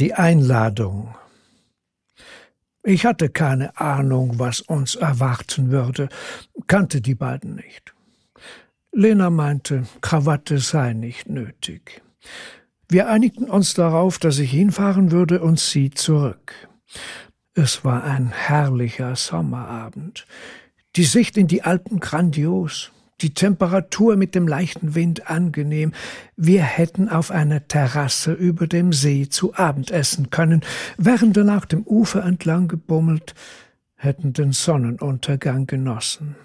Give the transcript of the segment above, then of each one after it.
Die Einladung. Ich hatte keine Ahnung, was uns erwarten würde, kannte die beiden nicht. Lena meinte, Krawatte sei nicht nötig. Wir einigten uns darauf, dass ich hinfahren würde und sie zurück. Es war ein herrlicher Sommerabend. Die Sicht in die Alpen grandios, die Temperatur mit dem leichten Wind angenehm. Wir hätten auf einer Terrasse über dem See zu Abend essen können, während wir nach dem Ufer entlang gebummelt, hätten den Sonnenuntergang genossen.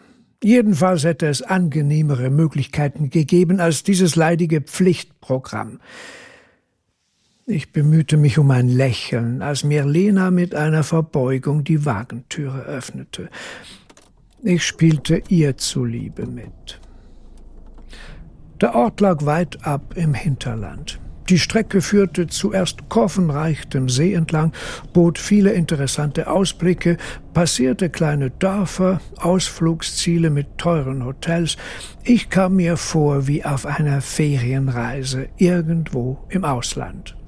Jedenfalls hätte es angenehmere Möglichkeiten gegeben als dieses leidige Pflichtprogramm. Ich bemühte mich um ein Lächeln, als mir Lena mit einer Verbeugung die Wagentüre öffnete. Ich spielte ihr zuliebe mit. Der Ort lag weit ab im Hinterland. Die Strecke führte zuerst kurvenreich dem See entlang, bot viele interessante Ausblicke, passierte kleine Dörfer, Ausflugsziele mit teuren Hotels. Ich kam mir vor wie auf einer Ferienreise irgendwo im Ausland.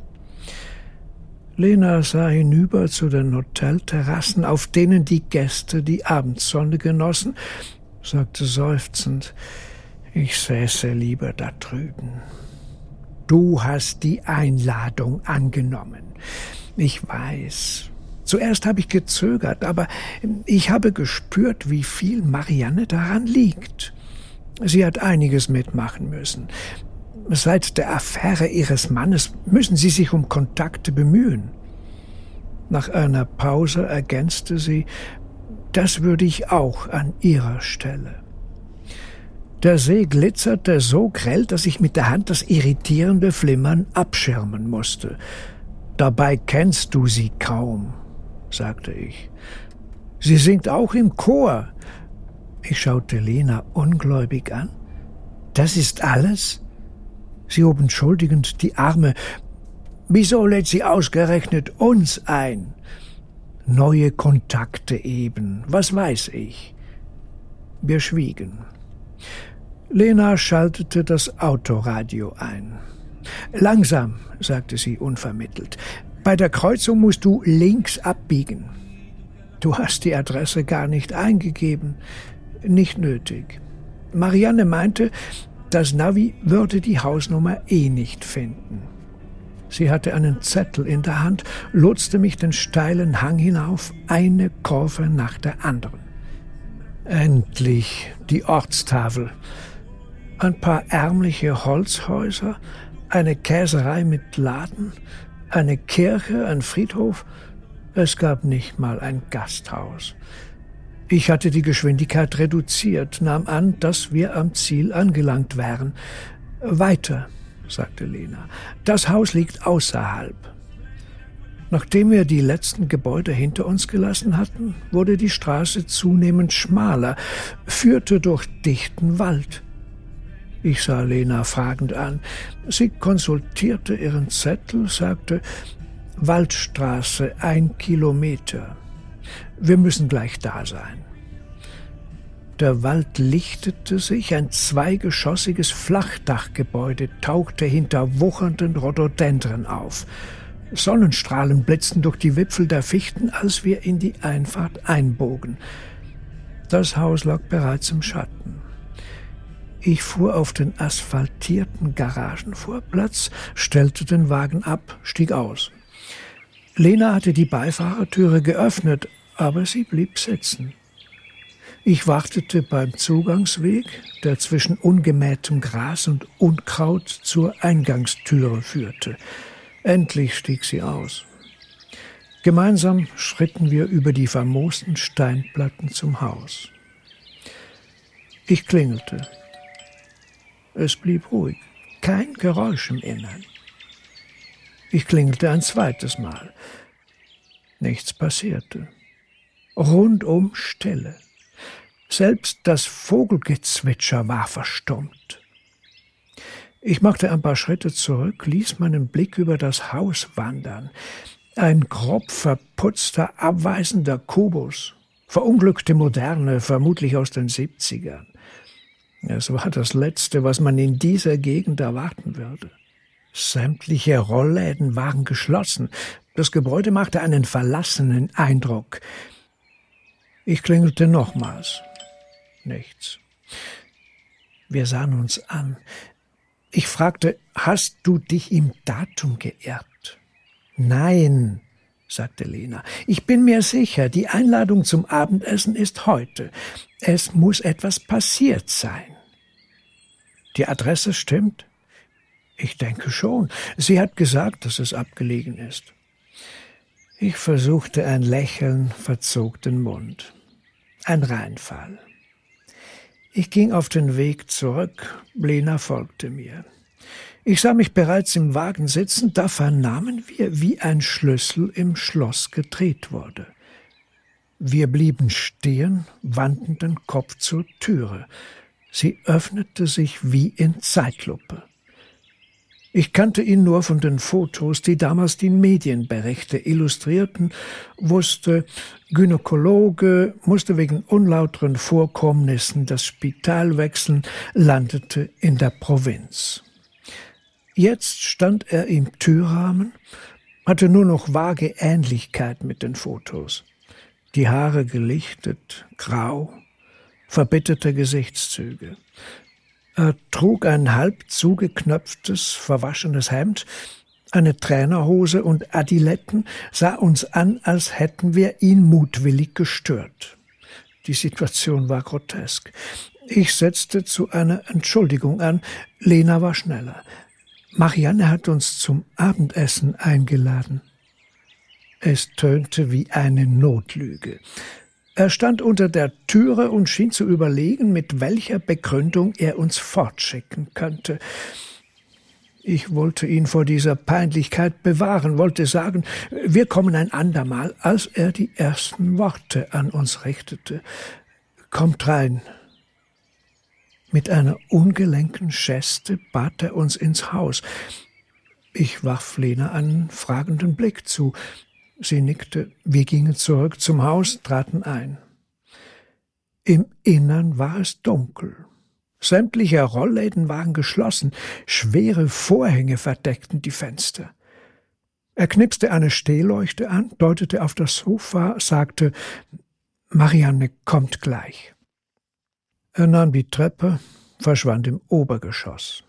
Lena sah hinüber zu den Hotelterrassen, auf denen die Gäste die Abendsonne genossen, sagte seufzend, ich säße lieber da drüben. Du hast die Einladung angenommen. Ich weiß. Zuerst habe ich gezögert, aber ich habe gespürt, wie viel Marianne daran liegt. Sie hat einiges mitmachen müssen. Seit der Affäre Ihres Mannes müssen Sie sich um Kontakte bemühen. Nach einer Pause ergänzte sie, das würde ich auch an Ihrer Stelle. Der See glitzerte so grell, dass ich mit der Hand das irritierende Flimmern abschirmen musste. Dabei kennst du sie kaum, sagte ich. Sie singt auch im Chor. Ich schaute Lena ungläubig an. Das ist alles? Sie hob entschuldigend die Arme. Wieso lädt sie ausgerechnet uns ein? Neue Kontakte eben, was weiß ich. Wir schwiegen. Lena schaltete das Autoradio ein. Langsam, sagte sie unvermittelt. Bei der Kreuzung musst du links abbiegen. Du hast die Adresse gar nicht eingegeben. Nicht nötig. Marianne meinte, das Navi würde die Hausnummer eh nicht finden. Sie hatte einen Zettel in der Hand, lotste mich den steilen Hang hinauf, eine Kurve nach der anderen. Endlich die Ortstafel. Ein paar ärmliche Holzhäuser, eine Käserei mit Laden, eine Kirche, ein Friedhof. Es gab nicht mal ein Gasthaus. Ich hatte die Geschwindigkeit reduziert, nahm an, dass wir am Ziel angelangt wären. Weiter, sagte Lena. Das Haus liegt außerhalb. Nachdem wir die letzten Gebäude hinter uns gelassen hatten, wurde die Straße zunehmend schmaler, führte durch dichten Wald. Ich sah Lena fragend an. Sie konsultierte ihren Zettel, sagte Waldstraße ein Kilometer. Wir müssen gleich da sein. Der Wald lichtete sich, ein zweigeschossiges Flachdachgebäude tauchte hinter wuchernden Rhododendren auf. Sonnenstrahlen blitzten durch die Wipfel der Fichten, als wir in die Einfahrt einbogen. Das Haus lag bereits im Schatten. Ich fuhr auf den asphaltierten Garagenvorplatz, stellte den Wagen ab, stieg aus. Lena hatte die Beifahrertüre geöffnet, aber sie blieb sitzen. Ich wartete beim Zugangsweg, der zwischen ungemähtem Gras und Unkraut zur Eingangstüre führte. Endlich stieg sie aus. Gemeinsam schritten wir über die vermoosten Steinplatten zum Haus. Ich klingelte. Es blieb ruhig, kein Geräusch im Innern. Ich klingelte ein zweites Mal. Nichts passierte rundum Stille. Selbst das Vogelgezwitscher war verstummt. Ich machte ein paar Schritte zurück, ließ meinen Blick über das Haus wandern. Ein grob verputzter, abweisender Kubus, verunglückte Moderne, vermutlich aus den 70ern. Es war das Letzte, was man in dieser Gegend erwarten würde. Sämtliche Rollläden waren geschlossen. Das Gebäude machte einen verlassenen Eindruck. Ich klingelte nochmals. Nichts. Wir sahen uns an. Ich fragte, hast du dich im Datum geirrt? Nein, sagte Lena. Ich bin mir sicher, die Einladung zum Abendessen ist heute. Es muss etwas passiert sein. Die Adresse stimmt? Ich denke schon. Sie hat gesagt, dass es abgelegen ist. Ich versuchte ein Lächeln, verzog den Mund. Ein Reinfall. Ich ging auf den Weg zurück, Lena folgte mir. Ich sah mich bereits im Wagen sitzen, da vernahmen wir, wie ein Schlüssel im Schloss gedreht wurde. Wir blieben stehen, wandten den Kopf zur Türe. Sie öffnete sich wie in Zeitlupe. Ich kannte ihn nur von den Fotos, die damals die Medienberichte illustrierten, wusste, Gynäkologe, musste wegen unlauteren Vorkommnissen das Spital wechseln, landete in der Provinz. Jetzt stand er im Türrahmen, hatte nur noch vage Ähnlichkeit mit den Fotos. Die Haare gelichtet, grau, verbitterte Gesichtszüge. Er trug ein halb zugeknöpftes, verwaschenes Hemd, eine Trainerhose und Adiletten, sah uns an, als hätten wir ihn mutwillig gestört. Die Situation war grotesk. Ich setzte zu einer Entschuldigung an. Lena war schneller. Marianne hat uns zum Abendessen eingeladen. Es tönte wie eine Notlüge. Er stand unter der Türe und schien zu überlegen, mit welcher Begründung er uns fortschicken könnte. Ich wollte ihn vor dieser Peinlichkeit bewahren, wollte sagen, wir kommen ein andermal, als er die ersten Worte an uns richtete. Kommt rein. Mit einer ungelenken Geste bat er uns ins Haus. Ich warf Lena einen fragenden Blick zu. Sie nickte. Wir gingen zurück zum Haus, traten ein. Im Innern war es dunkel. Sämtliche Rollläden waren geschlossen, schwere Vorhänge verdeckten die Fenster. Er knipste eine Stehleuchte an, deutete auf das Sofa, sagte Marianne kommt gleich. Er nahm die Treppe, verschwand im Obergeschoss.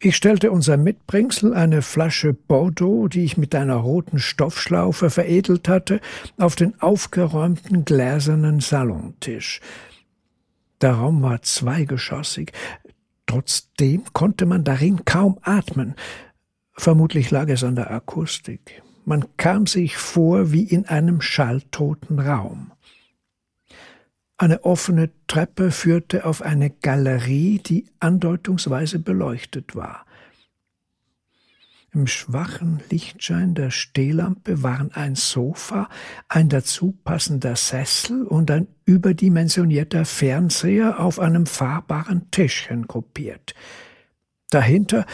Ich stellte unser Mitbringsel, eine Flasche Bordeaux, die ich mit einer roten Stoffschlaufe veredelt hatte, auf den aufgeräumten gläsernen Salontisch. Der Raum war zweigeschossig. Trotzdem konnte man darin kaum atmen. Vermutlich lag es an der Akustik. Man kam sich vor wie in einem schalltoten Raum. Eine offene Treppe führte auf eine Galerie, die andeutungsweise beleuchtet war. Im schwachen Lichtschein der Stehlampe waren ein Sofa, ein dazu passender Sessel und ein überdimensionierter Fernseher auf einem fahrbaren Tischchen gruppiert. Dahinter,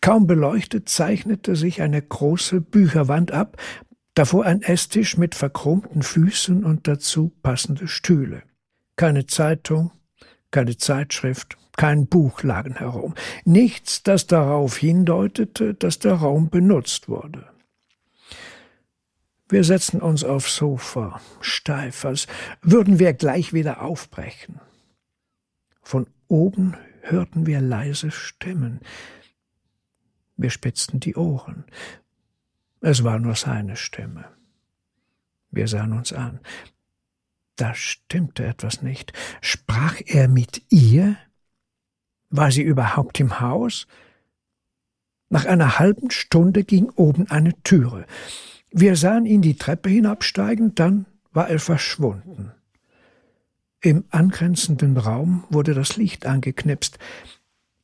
kaum beleuchtet, zeichnete sich eine große Bücherwand ab, davor ein Esstisch mit verchromten Füßen und dazu passende Stühle. Keine Zeitung, keine Zeitschrift, kein Buch lagen herum. Nichts, das darauf hindeutete, dass der Raum benutzt wurde. Wir setzten uns aufs Sofa, steif, als würden wir gleich wieder aufbrechen. Von oben hörten wir leise Stimmen. Wir spitzten die Ohren. Es war nur seine Stimme. Wir sahen uns an. Da stimmte etwas nicht. Sprach er mit ihr? War sie überhaupt im Haus? Nach einer halben Stunde ging oben eine Türe. Wir sahen ihn die Treppe hinabsteigen, dann war er verschwunden. Im angrenzenden Raum wurde das Licht angeknipst.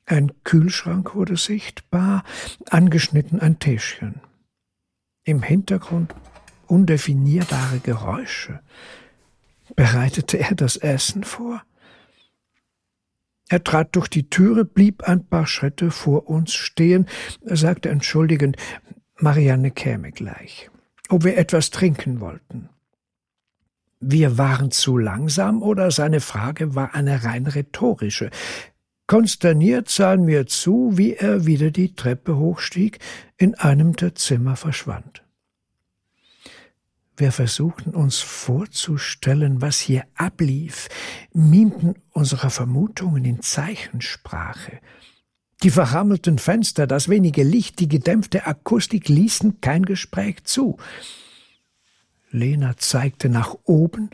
Ein Kühlschrank wurde sichtbar, angeschnitten ein Tischchen. Im Hintergrund undefinierbare Geräusche. Bereitete er das Essen vor? Er trat durch die Türe, blieb ein paar Schritte vor uns stehen, sagte entschuldigend, Marianne käme gleich, ob wir etwas trinken wollten. Wir waren zu langsam oder seine Frage war eine rein rhetorische. Konsterniert sahen wir zu, wie er wieder die Treppe hochstieg, in einem der Zimmer verschwand. Wir versuchten uns vorzustellen, was hier ablief, mimten unsere Vermutungen in Zeichensprache. Die verrammelten Fenster, das wenige Licht, die gedämpfte Akustik ließen kein Gespräch zu. Lena zeigte nach oben,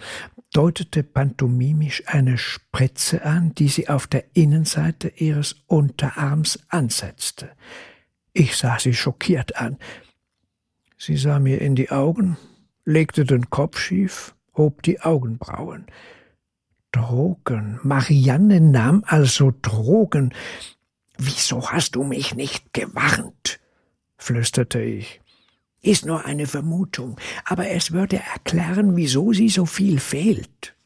deutete pantomimisch eine Spritze an, die sie auf der Innenseite ihres Unterarms ansetzte. Ich sah sie schockiert an. Sie sah mir in die Augen, legte den Kopf schief, hob die Augenbrauen. Drogen. Marianne nahm also Drogen. Wieso hast du mich nicht gewarnt? flüsterte ich. Ist nur eine Vermutung, aber es würde erklären, wieso sie so viel fehlt.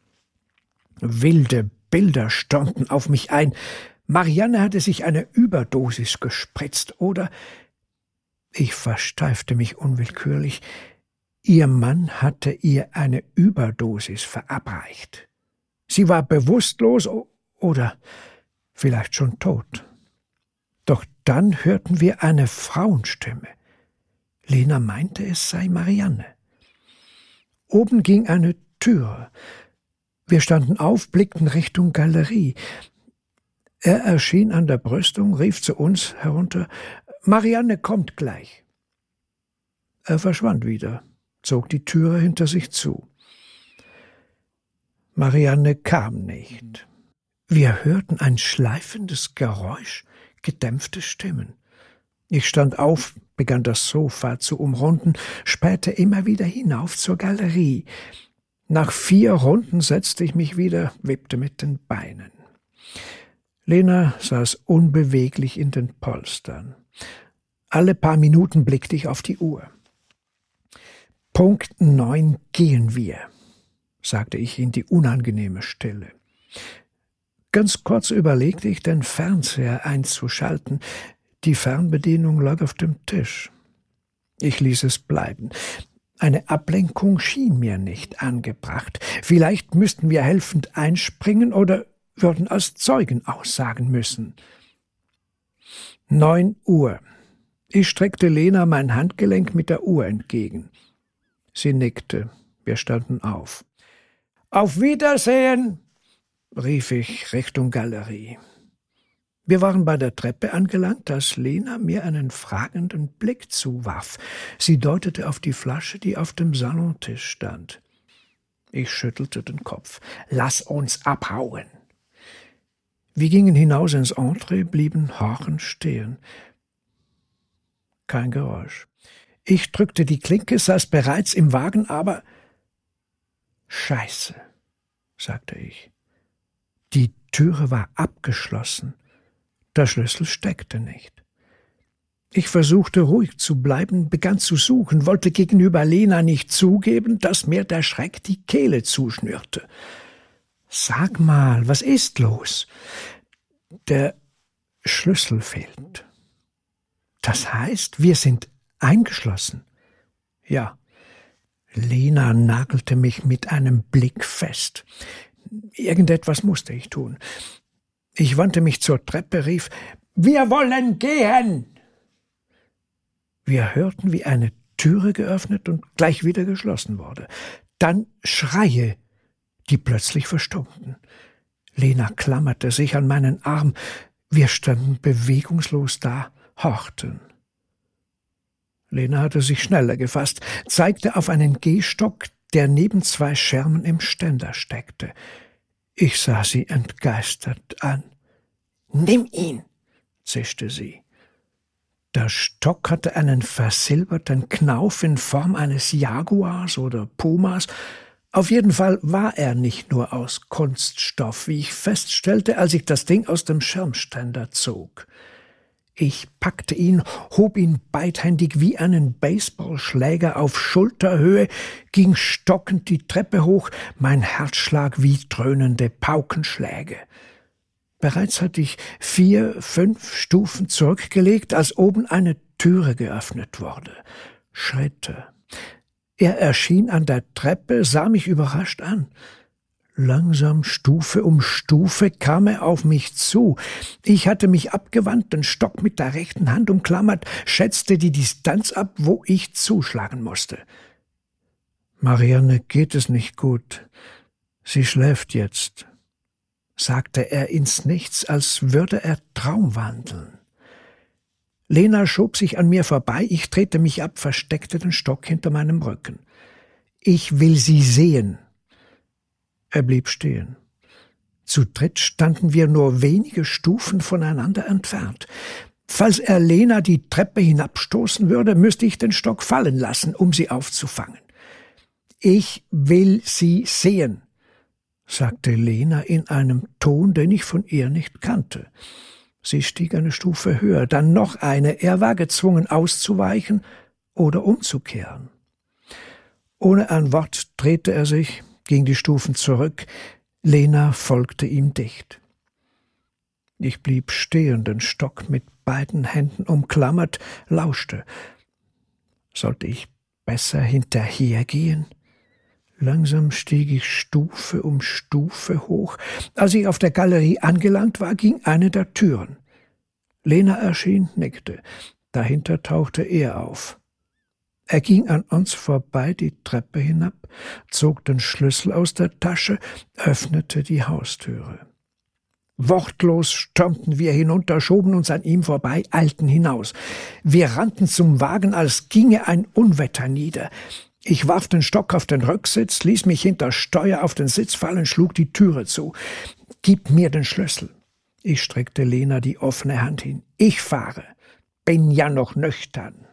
Wilde Bilder stürmten auf mich ein. Marianne hatte sich eine Überdosis gespritzt, oder ich versteifte mich unwillkürlich. Ihr Mann hatte ihr eine Überdosis verabreicht. Sie war bewusstlos oder vielleicht schon tot. Doch dann hörten wir eine Frauenstimme. Lena meinte, es sei Marianne. Oben ging eine Tür. Wir standen auf, blickten Richtung Galerie. Er erschien an der Brüstung, rief zu uns herunter Marianne kommt gleich. Er verschwand wieder, zog die Türe hinter sich zu. Marianne kam nicht. Wir hörten ein schleifendes Geräusch, gedämpfte Stimmen. Ich stand auf, begann das Sofa zu umrunden, spähte immer wieder hinauf zur Galerie. Nach vier Runden setzte ich mich wieder, wippte mit den Beinen. Lena saß unbeweglich in den Polstern. Alle paar Minuten blickte ich auf die Uhr. Punkt neun gehen wir, sagte ich in die unangenehme Stille. Ganz kurz überlegte ich, den Fernseher einzuschalten. Die Fernbedienung lag auf dem Tisch. Ich ließ es bleiben. Eine Ablenkung schien mir nicht angebracht. Vielleicht müssten wir helfend einspringen oder würden als Zeugen aussagen müssen. Neun Uhr. Ich streckte Lena mein Handgelenk mit der Uhr entgegen. Sie nickte. Wir standen auf. Auf Wiedersehen, rief ich Richtung Galerie. Wir waren bei der Treppe angelangt, als Lena mir einen fragenden Blick zuwarf. Sie deutete auf die Flasche, die auf dem Salontisch stand. Ich schüttelte den Kopf. Lass uns abhauen. Wir gingen hinaus ins Entree, blieben horchend stehen. Kein Geräusch. Ich drückte die Klinke, saß bereits im Wagen, aber Scheiße, sagte ich. Die Türe war abgeschlossen. Der Schlüssel steckte nicht. Ich versuchte ruhig zu bleiben, begann zu suchen, wollte gegenüber Lena nicht zugeben, dass mir der Schreck die Kehle zuschnürte. Sag mal, was ist los? Der Schlüssel fehlt. Das heißt, wir sind eingeschlossen. Ja. Lena nagelte mich mit einem Blick fest. Irgendetwas musste ich tun. Ich wandte mich zur Treppe, rief Wir wollen gehen. Wir hörten, wie eine Türe geöffnet und gleich wieder geschlossen wurde. Dann Schreie, die plötzlich verstummten. Lena klammerte sich an meinen Arm. Wir standen bewegungslos da, horchten. Lena hatte sich schneller gefasst, zeigte auf einen Gehstock, der neben zwei Schermen im Ständer steckte. Ich sah sie entgeistert an. Nimm ihn, zischte sie. Der Stock hatte einen versilberten Knauf in Form eines Jaguars oder Pumas. Auf jeden Fall war er nicht nur aus Kunststoff, wie ich feststellte, als ich das Ding aus dem Schirmständer zog. Ich packte ihn, hob ihn beidhändig wie einen Baseballschläger auf Schulterhöhe, ging stockend die Treppe hoch, mein Herzschlag wie dröhnende Paukenschläge. Bereits hatte ich vier, fünf Stufen zurückgelegt, als oben eine Türe geöffnet wurde. Schritte. Er erschien an der Treppe, sah mich überrascht an. Langsam, Stufe um Stufe, kam er auf mich zu. Ich hatte mich abgewandt, den Stock mit der rechten Hand umklammert, schätzte die Distanz ab, wo ich zuschlagen musste. Marianne geht es nicht gut. Sie schläft jetzt, sagte er ins Nichts, als würde er Traum wandeln. Lena schob sich an mir vorbei, ich drehte mich ab, versteckte den Stock hinter meinem Rücken. Ich will sie sehen, er blieb stehen. Zu dritt standen wir nur wenige Stufen voneinander entfernt. Falls er Lena die Treppe hinabstoßen würde, müsste ich den Stock fallen lassen, um sie aufzufangen. Ich will sie sehen, sagte Lena in einem Ton, den ich von ihr nicht kannte. Sie stieg eine Stufe höher, dann noch eine, er war gezwungen auszuweichen oder umzukehren. Ohne ein Wort drehte er sich, ging die Stufen zurück, Lena folgte ihm dicht. Ich blieb stehen, den Stock mit beiden Händen umklammert, lauschte. Sollte ich besser hinterhergehen? Langsam stieg ich Stufe um Stufe hoch. Als ich auf der Galerie angelangt war, ging eine der Türen. Lena erschien, nickte. Dahinter tauchte er auf. Er ging an uns vorbei die Treppe hinab, zog den Schlüssel aus der Tasche, öffnete die Haustüre. Wortlos stürmten wir hinunter, schoben uns an ihm vorbei, eilten hinaus. Wir rannten zum Wagen, als ginge ein Unwetter nieder. Ich warf den Stock auf den Rücksitz, ließ mich hinter Steuer auf den Sitz fallen, schlug die Türe zu. Gib mir den Schlüssel. Ich streckte Lena die offene Hand hin. Ich fahre. Bin ja noch nüchtern.